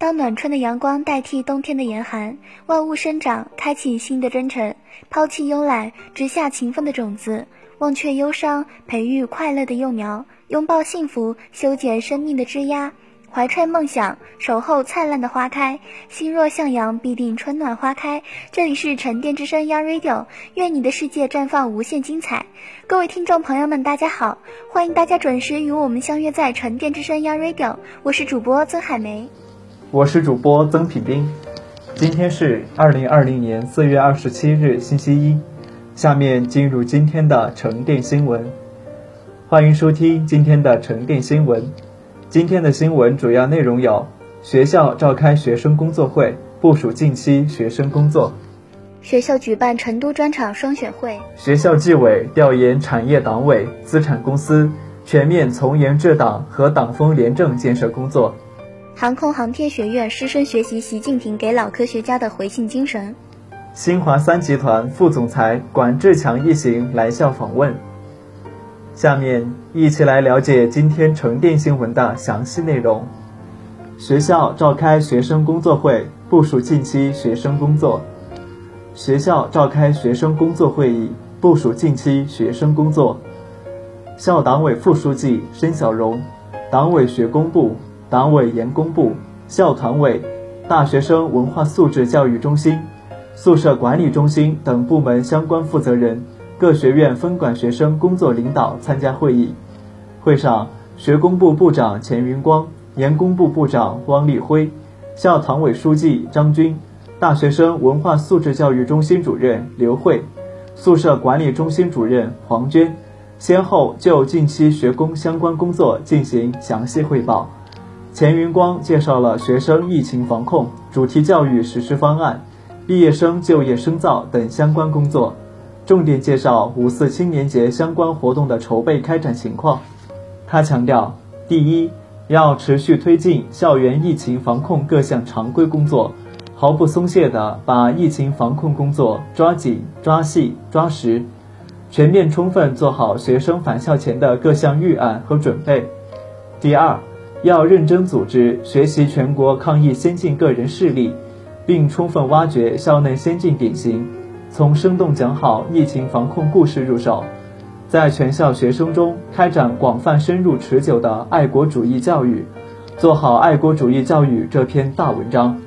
当暖春的阳光代替冬天的严寒，万物生长，开启新的征程，抛弃慵懒，植下勤奋的种子，忘却忧伤，培育快乐的幼苗，拥抱幸福，修剪生命的枝桠，怀揣梦想，守候灿烂的花开。心若向阳，必定春暖花开。这里是沉淀之声 Radio，愿你的世界绽放无限精彩。各位听众朋友们，大家好，欢迎大家准时与我们相约在沉淀之声 Radio，我是主播曾海梅。我是主播曾品斌，今天是二零二零年四月二十七日星期一，下面进入今天的沉淀新闻，欢迎收听今天的沉淀新闻。今天的新闻主要内容有：学校召开学生工作会，部署近期学生工作；学校举办成都专场双选会；学校纪委调研产业党委、资产公司，全面从严治党和党风廉政建设工作。航空航天学院师生学习习近平给老科学家的回信精神。新华三集团副总裁管志强一行来校访问。下面一起来了解今天成电新闻的详细内容。学校召开学生工作会，部署近期学生工作。学校召开学生工作会议，部署近期学生工作。校党委副书记申小荣，党委学工部。党委研工部、校团委、大学生文化素质教育中心、宿舍管理中心等部门相关负责人、各学院分管学生工作领导参加会议。会上，学工部部长钱云光、研工部部长汪立辉、校团委书记张军、大学生文化素质教育中心主任刘慧、宿舍管理中心主任黄娟，先后就近期学工相关工作进行详细汇报。钱云光介绍了学生疫情防控、主题教育实施方案、毕业生就业深造等相关工作，重点介绍五四青年节相关活动的筹备开展情况。他强调，第一，要持续推进校园疫情防控各项常规工作，毫不松懈地把疫情防控工作抓紧、抓细、抓实，全面充分做好学生返校前的各项预案和准备。第二，要认真组织学习全国抗疫先进个人事例，并充分挖掘校内先进典型，从生动讲好疫情防控故事入手，在全校学生中开展广泛、深入、持久的爱国主义教育，做好爱国主义教育这篇大文章。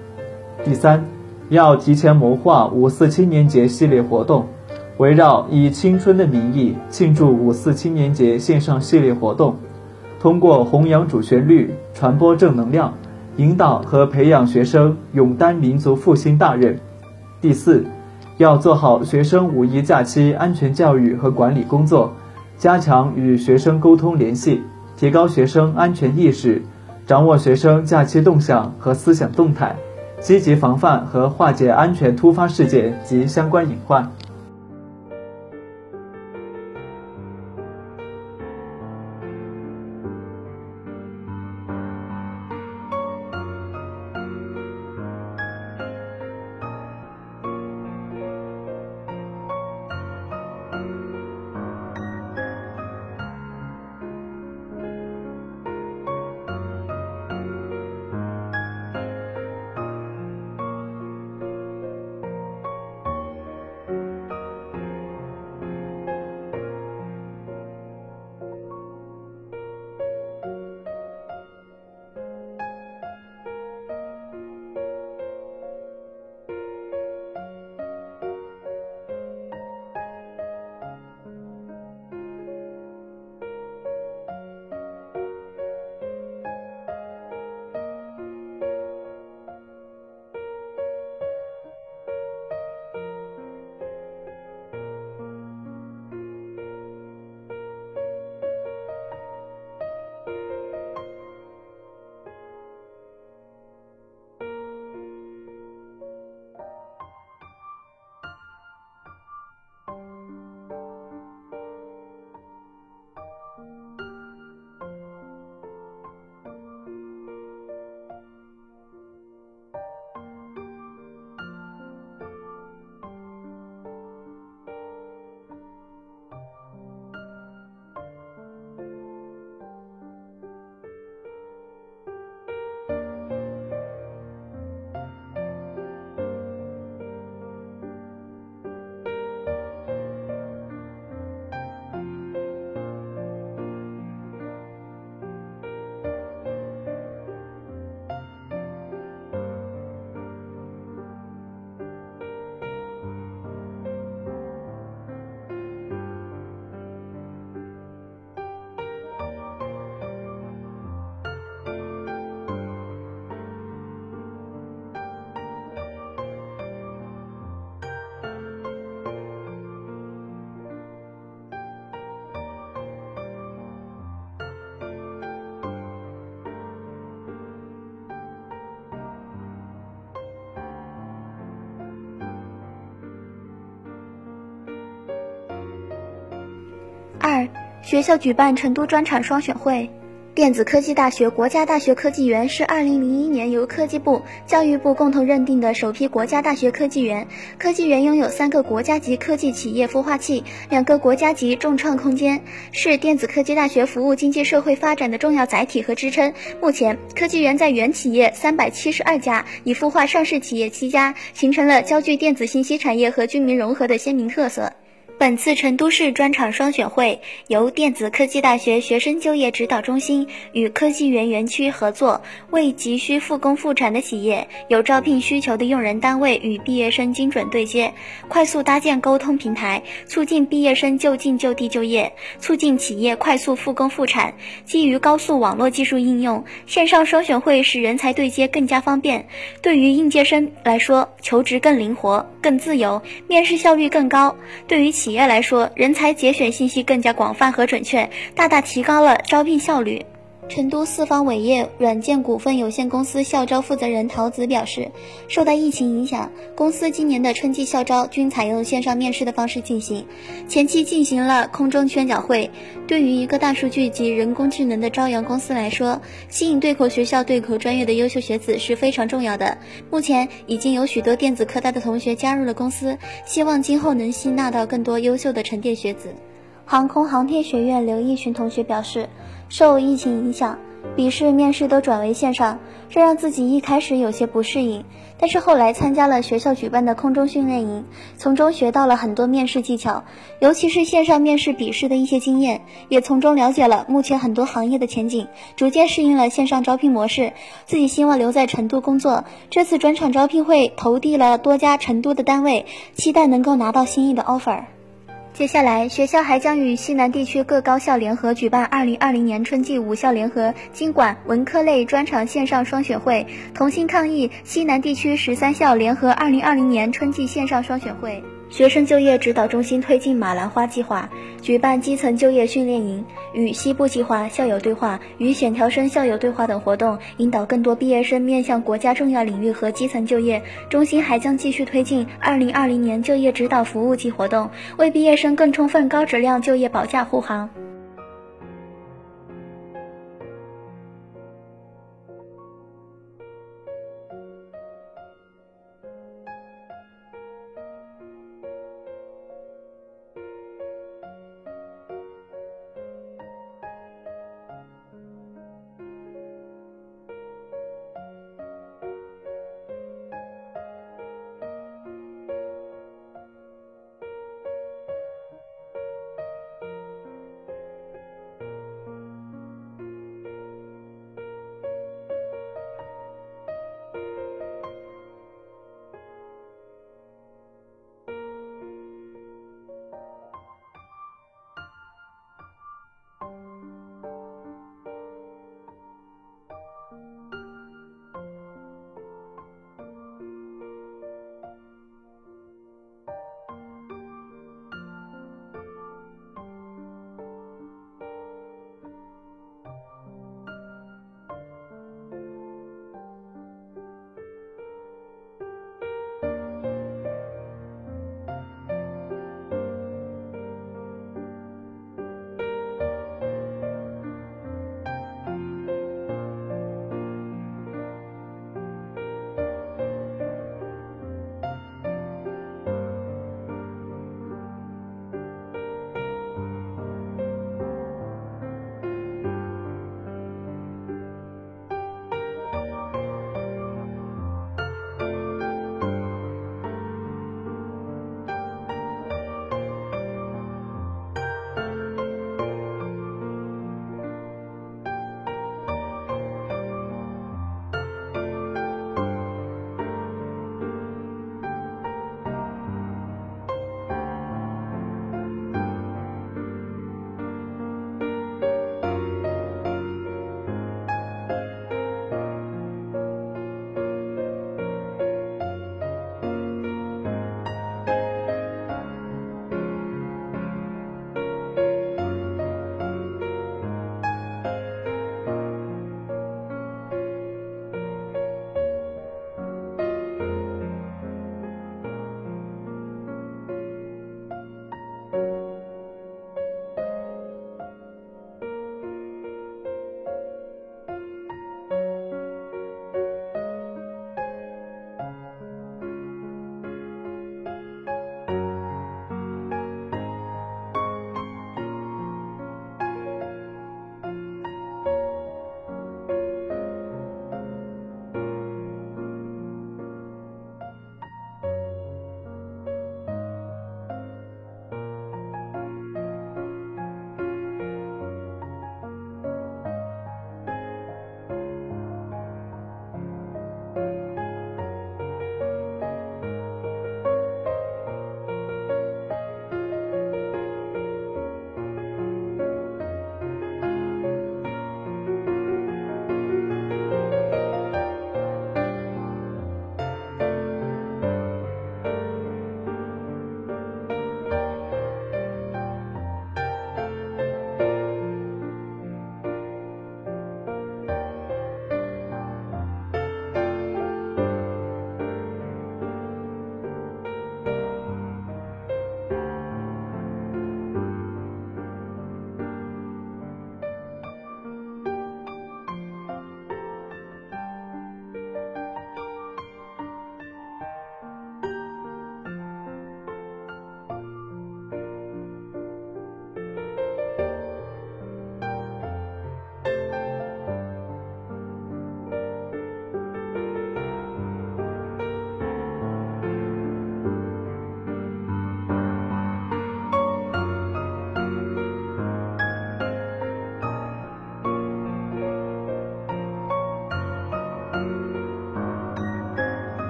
第三，要提前谋划五四青年节系列活动，围绕以青春的名义庆祝五四青年节线上系列活动。通过弘扬主旋律、传播正能量，引导和培养学生勇担民族复兴大任。第四，要做好学生五一假期安全教育和管理工作，加强与学生沟通联系，提高学生安全意识，掌握学生假期动向和思想动态，积极防范和化解安全突发事件及相关隐患。学校举办成都专场双选会。电子科技大学国家大学科技园是2001年由科技部、教育部共同认定的首批国家大学科技园。科技园拥有三个国家级科技企业孵化器，两个国家级重创空间，是电子科技大学服务经济社会发展的重要载体和支撑。目前，科技园在原企业三百七十二家，已孵化上市企业七家，形成了焦聚电子信息产业和居民融合的鲜明特色。本次成都市专场双选会由电子科技大学学生就业指导中心与科技园园区合作，为急需复工复产的企业、有招聘需求的用人单位与毕业生精准对接，快速搭建沟通平台，促进毕业生就近就地就业，促进企业快速复工复产。基于高速网络技术应用，线上双选会使人才对接更加方便。对于应届生来说，求职更灵活、更自由，面试效率更高。对于企企业来说，人才节选信息更加广泛和准确，大大提高了招聘效率。成都四方伟业软件股份有限公司校招负责人陶子表示，受到疫情影响，公司今年的春季校招均采用线上面试的方式进行，前期进行了空中宣讲会。对于一个大数据及人工智能的朝阳公司来说，吸引对口学校、对口专业的优秀学子是非常重要的。目前已经有许多电子科大的同学加入了公司，希望今后能吸纳到更多优秀的沉淀学子。航空航天学院刘义群同学表示。受疫情影响，笔试、面试都转为线上，这让自己一开始有些不适应。但是后来参加了学校举办的空中训练营，从中学到了很多面试技巧，尤其是线上面试笔试的一些经验，也从中了解了目前很多行业的前景，逐渐适应了线上招聘模式。自己希望留在成都工作。这次专场招聘会投递了多家成都的单位，期待能够拿到心仪的 offer。接下来，学校还将与西南地区各高校联合举办2020年春季五校联合经管文科类专场线上双选会，同心抗疫。西南地区十三校联合2020年春季线上双选会。学生就业指导中心推进马兰花计划，举办基层就业训练营，与西部计划、校友对话、与选调生校友对话等活动，引导更多毕业生面向国家重要领域和基层就业。中心还将继续推进2020年就业指导服务季活动，为毕业生更充分、高质量就业保驾护航。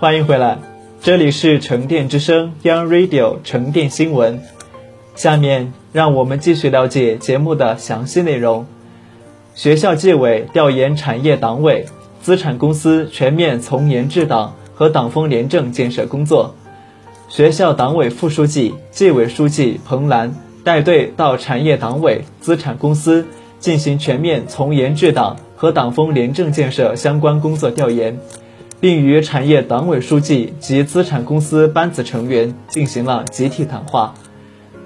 欢迎回来，这里是沉淀之声 Young Radio 沉淀新闻。下面让我们继续了解节目的详细内容。学校纪委调研产业党委、资产公司全面从严治党和党风廉政建设工作。学校党委副书记、纪委书记彭兰带队到产业党委、资产公司进行全面从严治党和党风廉政建设相关工作调研。并与产业党委书记及资产公司班子成员进行了集体谈话。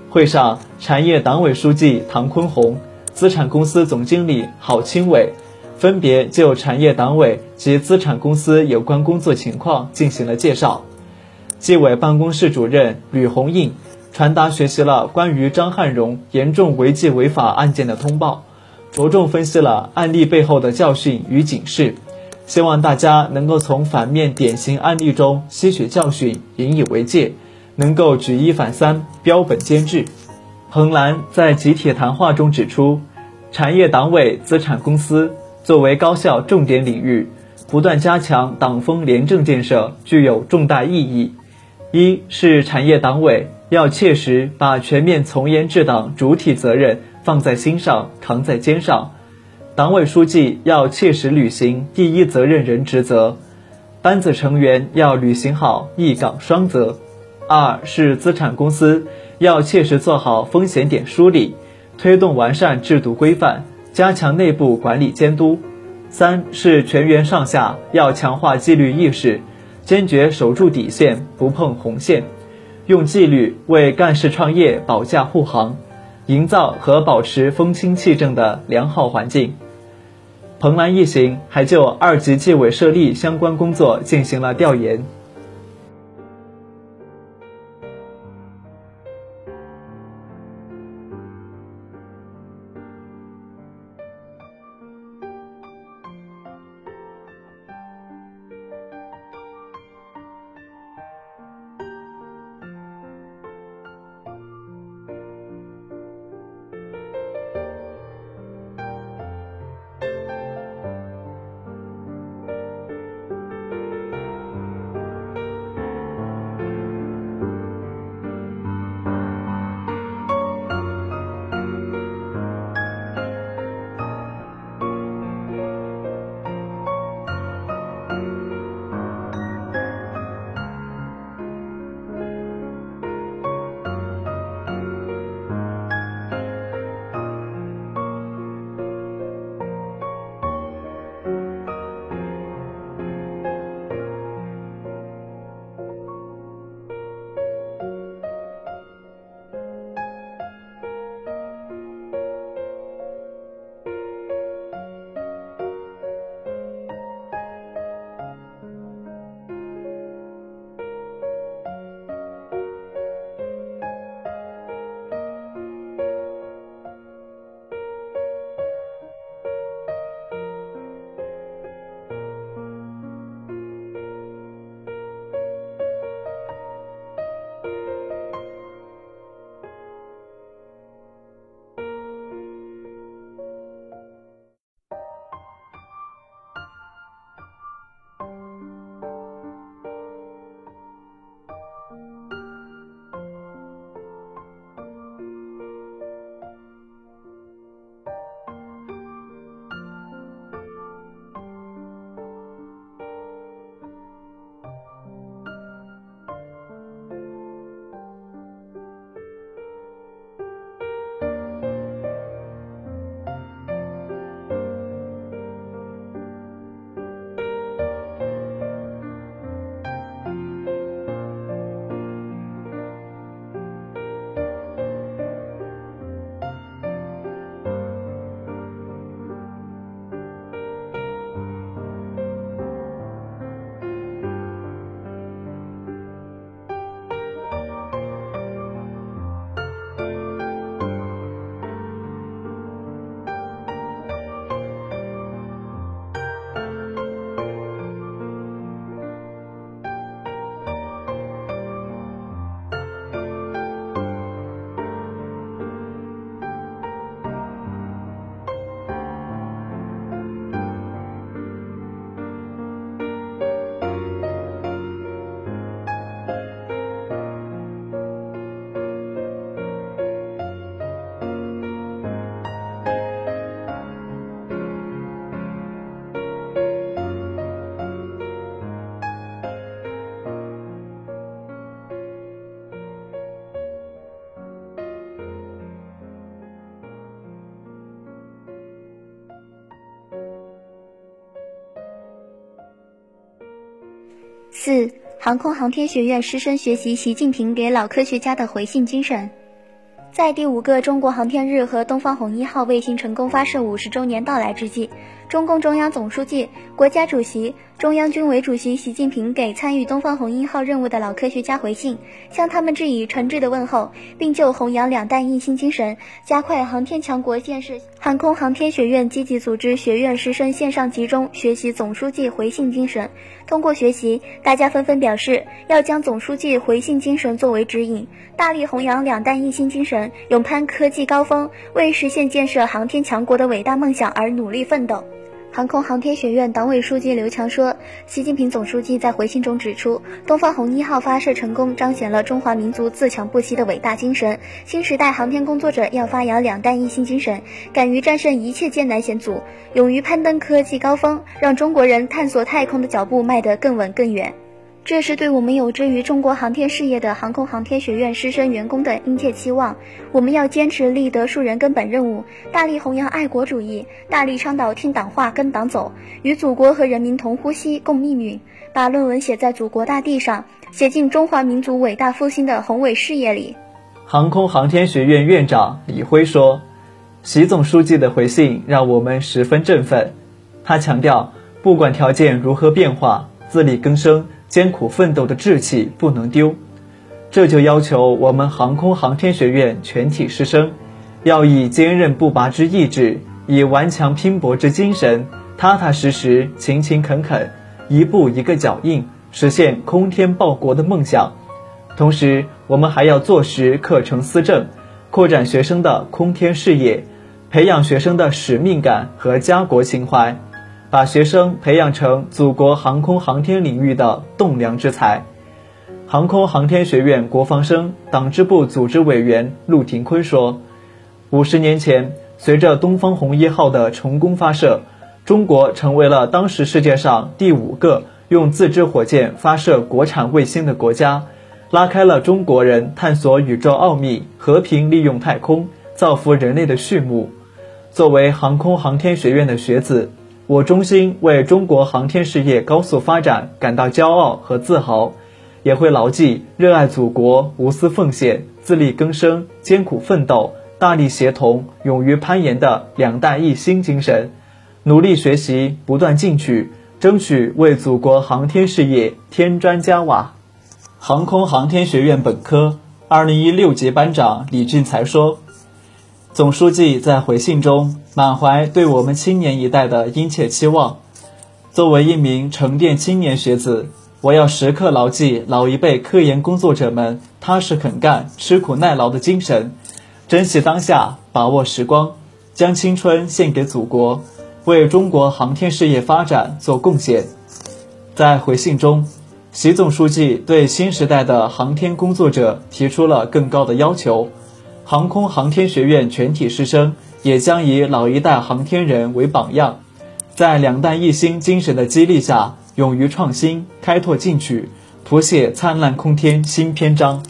会上，产业党委书记唐坤红、资产公司总经理郝清伟分别就产业党委及资产公司有关工作情况进行了介绍。纪委办公室主任吕红印传达学习了关于张汉荣严重违纪违法案件的通报，着重分析了案例背后的教训与警示。希望大家能够从反面典型案例中吸取教训，引以为戒，能够举一反三，标本兼治。彭兰在集体谈话中指出，产业党委资产公司作为高校重点领域，不断加强党风廉政建设具有重大意义。一是产业党委要切实把全面从严治党主体责任放在心上，扛在肩上。党委书记要切实履行第一责任人职责，班子成员要履行好一岗双责。二是资产公司要切实做好风险点梳理，推动完善制度规范，加强内部管理监督。三是全员上下要强化纪律意识，坚决守住底线，不碰红线，用纪律为干事创业保驾护航。营造和保持风清气正的良好环境。彭兰一行还就二级纪委设立相关工作进行了调研。四、航空航天学院师生学习习近平给老科学家的回信精神。在第五个中国航天日和东方红一号卫星成功发射五十周年到来之际，中共中央总书记、国家主席。中央军委主席习近平给参与东方红一号任务的老科学家回信，向他们致以诚挚的问候，并就弘扬两弹一星精神、加快航天强国建设。航空航天学院积极组织学院师生线上集中学习总书记回信精神。通过学习，大家纷纷表示要将总书记回信精神作为指引，大力弘扬两弹一星精神，勇攀科技高峰，为实现建设航天强国的伟大梦想而努力奋斗。航空航天学院党委书记刘强说：“习近平总书记在回信中指出，东方红一号发射成功，彰显了中华民族自强不息的伟大精神。新时代航天工作者要发扬两弹一星精神，敢于战胜一切艰难险阻，勇于攀登科技高峰，让中国人探索太空的脚步迈得更稳更远。”这是对我们有志于中国航天事业的航空航天学院师生员工的殷切期望。我们要坚持立德树人根本任务，大力弘扬爱国主义，大力倡导听党话、跟党走，与祖国和人民同呼吸、共命运，把论文写在祖国大地上，写进中华民族伟大复兴的宏伟事业里。航空航天学院院长李辉说：“习总书记的回信让我们十分振奋。他强调，不管条件如何变化，自力更生。”艰苦奋斗的志气不能丢，这就要求我们航空航天学院全体师生，要以坚韧不拔之意志，以顽强拼搏之精神，踏踏实实、勤勤恳恳，一步一个脚印，实现空天报国的梦想。同时，我们还要做实课程思政，扩展学生的空天事业，培养学生的使命感和家国情怀。把学生培养成祖国航空航天领域的栋梁之才。航空航天学院国防生党支部组织委员陆廷坤说：“五十年前，随着东方红一号的成功发射，中国成为了当时世界上第五个用自制火箭发射国产卫星的国家，拉开了中国人探索宇宙奥秘、和平利用太空、造福人类的序幕。作为航空航天学院的学子。”我衷心为中国航天事业高速发展感到骄傲和自豪，也会牢记热爱祖国、无私奉献、自力更生、艰苦奋斗、大力协同、勇于攀岩的两弹一星精神，努力学习，不断进取，争取为祖国航天事业添砖加瓦。航空航天学院本科二零一六级班长李俊才说。总书记在回信中满怀对我们青年一代的殷切期望。作为一名沉淀青年学子，我要时刻牢记老一辈科研工作者们踏实肯干、吃苦耐劳的精神，珍惜当下，把握时光，将青春献给祖国，为中国航天事业发展做贡献。在回信中，习总书记对新时代的航天工作者提出了更高的要求。航空航天学院全体师生也将以老一代航天人为榜样，在两弹一星精神的激励下，勇于创新、开拓进取，谱写灿烂空天新篇章。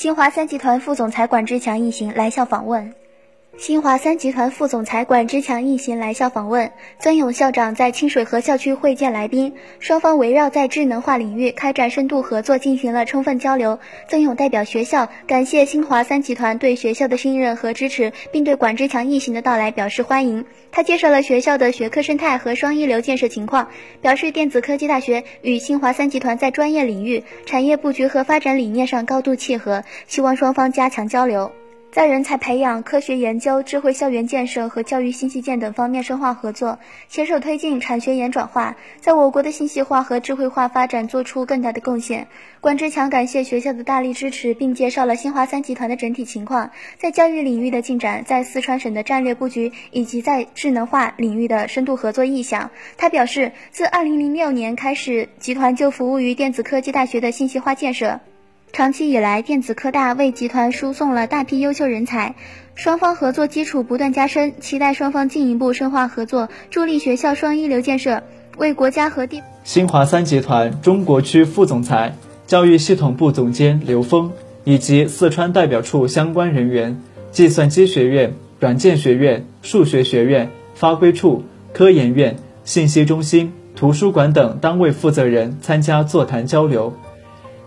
新华三集团副总裁管志强一行来校访问。新华三集团副总裁管志强一行来校访问，曾勇校长在清水河校区会见来宾，双方围绕在智能化领域开展深度合作进行了充分交流。曾勇代表学校感谢新华三集团对学校的信任和支持，并对管志强一行的到来表示欢迎。他介绍了学校的学科生态和双一流建设情况，表示电子科技大学与新华三集团在专业领域、产业布局和发展理念上高度契合，希望双方加强交流。在人才培养、科学研究、智慧校园建设和教育新基建等方面深化合作，携手推进产学研转化，在我国的信息化和智慧化发展做出更大的贡献。关志强感谢学校的大力支持，并介绍了新华三集团的整体情况，在教育领域的进展，在四川省的战略布局，以及在智能化领域的深度合作意向。他表示，自2006年开始，集团就服务于电子科技大学的信息化建设。长期以来，电子科大为集团输送了大批优秀人才，双方合作基础不断加深，期待双方进一步深化合作，助力学校双一流建设，为国家和地。新华三集团中国区副总裁、教育系统部总监刘峰以及四川代表处相关人员、计算机学院、软件学院、数学学院、发规处、科研院、信息中心、图书馆等单位负责人参加座谈交流。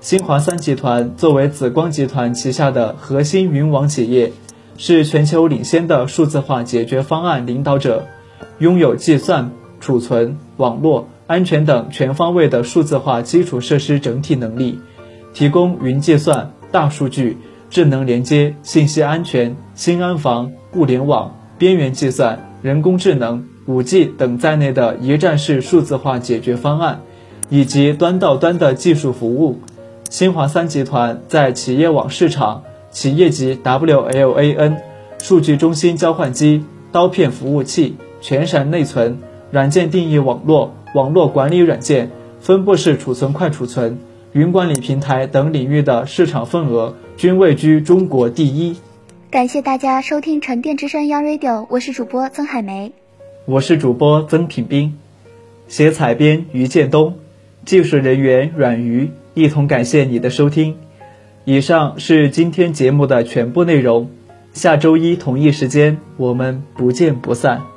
新华三集团作为紫光集团旗下的核心云网企业，是全球领先的数字化解决方案领导者，拥有计算、储存、网络、安全等全方位的数字化基础设施整体能力，提供云计算、大数据、智能连接、信息安全、新安防、物联网、边缘计算、人工智能、五 G 等在内的一站式数字化解决方案，以及端到端的技术服务。新华三集团在企业网市场、企业级 WLAN 数据中心交换机、刀片服务器、全闪内存、软件定义网络、网络管理软件、分布式储存快储存、云管理平台等领域的市场份额均位居中国第一。感谢大家收听沉淀之声 Young Radio，我是主播曾海梅，我是主播曾品斌，写采编于建东，技术人员阮瑜。一同感谢你的收听，以上是今天节目的全部内容，下周一同一时间我们不见不散。